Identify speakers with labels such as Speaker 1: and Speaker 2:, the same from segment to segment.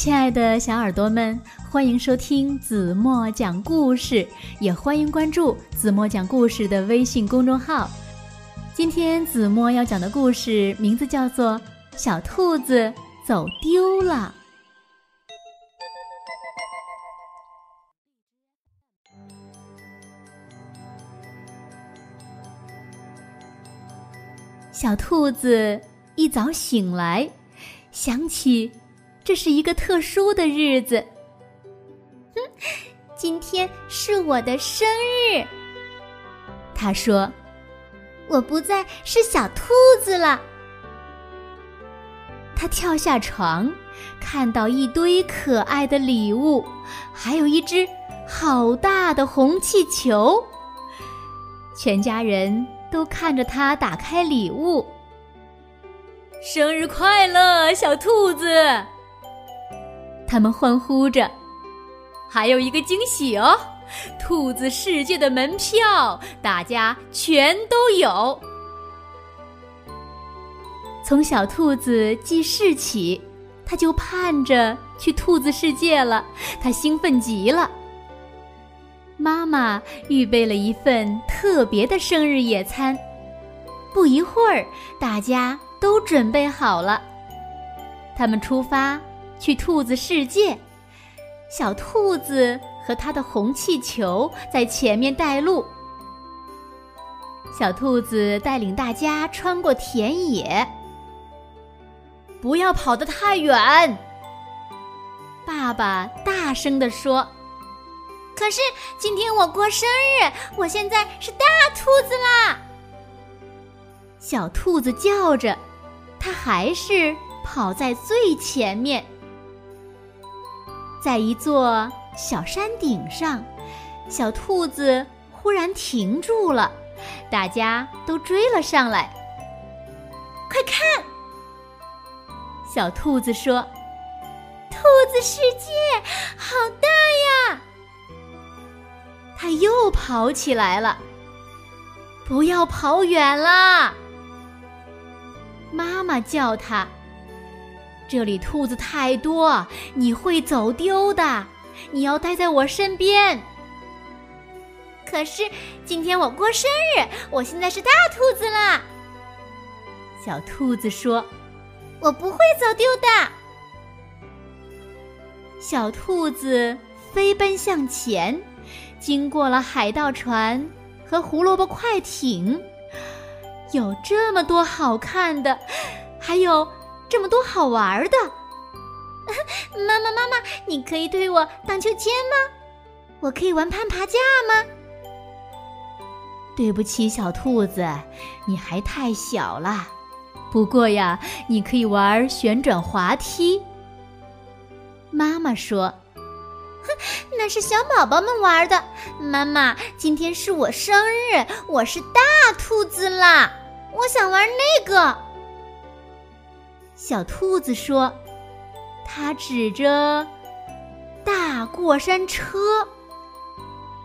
Speaker 1: 亲爱的小耳朵们，欢迎收听子墨讲故事，也欢迎关注子墨讲故事的微信公众号。今天子墨要讲的故事名字叫做《小兔子走丢了》。小兔子一早醒来，想起。这是一个特殊的日子。
Speaker 2: 今天是我的生日。
Speaker 1: 他说：“
Speaker 2: 我不再是小兔子了。”
Speaker 1: 他跳下床，看到一堆可爱的礼物，还有一只好大的红气球。全家人都看着他打开礼物。生日快乐，小兔子！他们欢呼着，还有一个惊喜哦！兔子世界的门票，大家全都有。从小兔子记事起，他就盼着去兔子世界了，他兴奋极了。妈妈预备了一份特别的生日野餐，不一会儿，大家都准备好了，他们出发。去兔子世界，小兔子和它的红气球在前面带路。小兔子带领大家穿过田野，不要跑得太远。爸爸大声地说：“
Speaker 2: 可是今天我过生日，我现在是大兔子啦！”
Speaker 1: 小兔子叫着，它还是跑在最前面。在一座小山顶上，小兔子忽然停住了，大家都追了上来。
Speaker 2: 快看！
Speaker 1: 小兔子说：“
Speaker 2: 兔子世界好大呀！”
Speaker 1: 它又跑起来了。不要跑远了，妈妈叫它。这里兔子太多，你会走丢的。你要待在我身边。
Speaker 2: 可是今天我过生日，我现在是大兔子了。
Speaker 1: 小兔子说：“
Speaker 2: 我不会走丢的。”
Speaker 1: 小兔子飞奔向前，经过了海盗船和胡萝卜快艇，有这么多好看的，还有。这么多好玩的，
Speaker 2: 妈妈妈妈，你可以推我荡秋千吗？我可以玩攀爬架吗？
Speaker 1: 对不起，小兔子，你还太小了。不过呀，你可以玩旋转滑梯。妈妈说：“
Speaker 2: 哼，那是小宝宝们玩的。妈妈，今天是我生日，我是大兔子啦，我想玩那个。”
Speaker 1: 小兔子说：“它指着大过山车。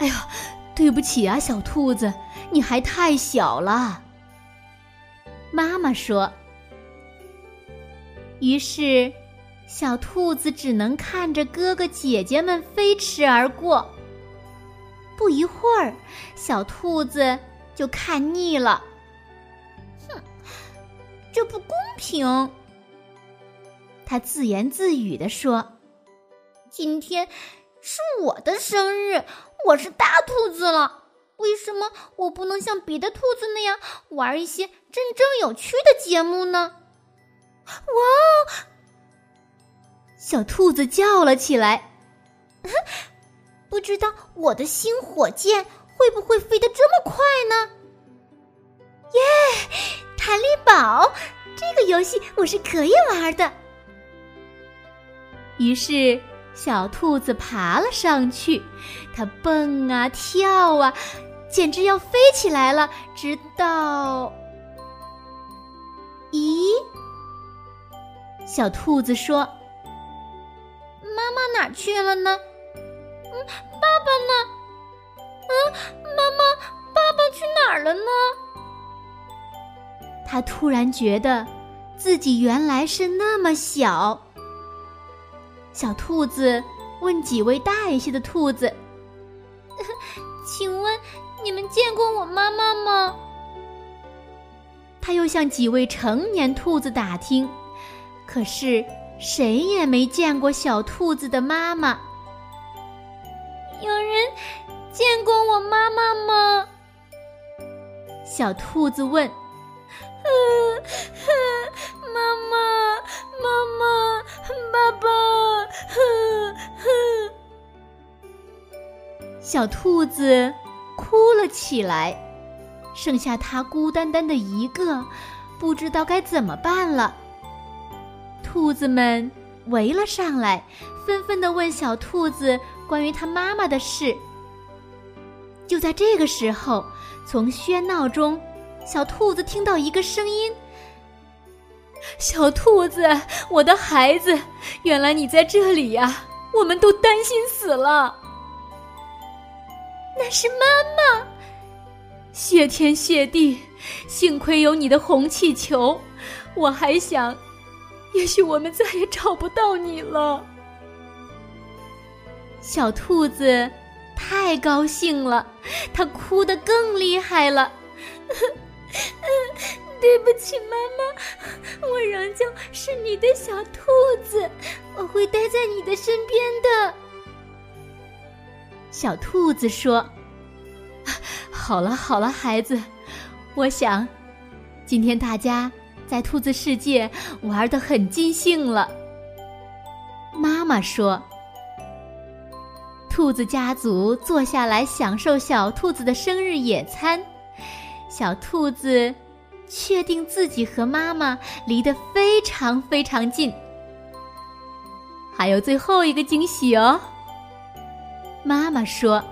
Speaker 1: 哎呀，对不起啊，小兔子，你还太小了。”妈妈说。于是，小兔子只能看着哥哥姐姐们飞驰而过。不一会儿，小兔子就看腻了。
Speaker 2: 哼，这不公平。
Speaker 1: 他自言自语地说：“
Speaker 2: 今天是我的生日，我是大兔子了。为什么我不能像别的兔子那样玩一些真正有趣的节目呢？”哇哦！
Speaker 1: 小兔子叫了起来：“
Speaker 2: 不知道我的新火箭会不会飞得这么快呢？”耶！弹力宝这个游戏我是可以玩的。
Speaker 1: 于是，小兔子爬了上去，它蹦啊跳啊，简直要飞起来了。直到，咦？小兔子说：“
Speaker 2: 妈妈哪去了呢？嗯，爸爸呢？嗯，妈妈，爸爸去哪儿了呢？”
Speaker 1: 他突然觉得自己原来是那么小。小兔子问几位大一些的兔子：“
Speaker 2: 请问你们见过我妈妈吗？”
Speaker 1: 他又向几位成年兔子打听，可是谁也没见过小兔子的妈妈。
Speaker 2: 有人见过我妈妈吗？
Speaker 1: 小兔子问。小兔子哭了起来。剩下它孤单单的一个，不知道该怎么办了。兔子们围了上来，纷纷的问小兔子关于他妈妈的事。就在这个时候，从喧闹中，小兔子听到一个声音：“小兔子，我的孩子，原来你在这里呀！我们都担心死了。”
Speaker 2: 那是妈妈。
Speaker 1: 谢天谢地，幸亏有你的红气球，我还想，也许我们再也找不到你了。小兔子太高兴了，它哭得更厉害了。
Speaker 2: 对不起，妈妈，我仍旧是你的小兔子，我会待在你的身边的。
Speaker 1: 小兔子说。好了好了，孩子，我想，今天大家在兔子世界玩的很尽兴了。妈妈说，兔子家族坐下来享受小兔子的生日野餐。小兔子确定自己和妈妈离得非常非常近。还有最后一个惊喜哦，妈妈说。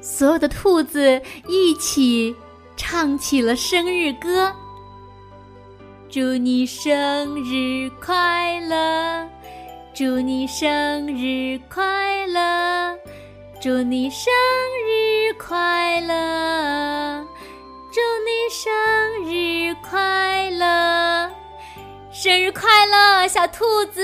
Speaker 1: 所有的兔子一起唱起了生日歌。祝你生日快乐！祝你生日快乐！祝你生日快乐！祝你生日快乐！生日快乐，小兔子！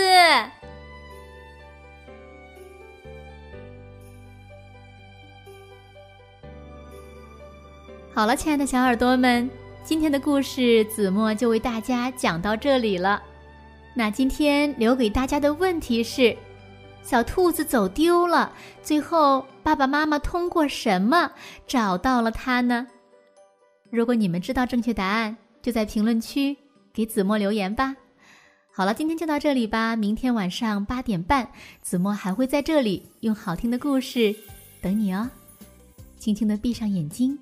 Speaker 1: 好了，亲爱的小耳朵们，今天的故事子墨就为大家讲到这里了。那今天留给大家的问题是：小兔子走丢了，最后爸爸妈妈通过什么找到了它呢？如果你们知道正确答案，就在评论区给子墨留言吧。好了，今天就到这里吧。明天晚上八点半，子墨还会在这里用好听的故事等你哦。轻轻的闭上眼睛。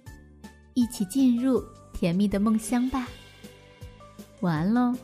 Speaker 1: 一起进入甜蜜的梦乡吧，晚安喽。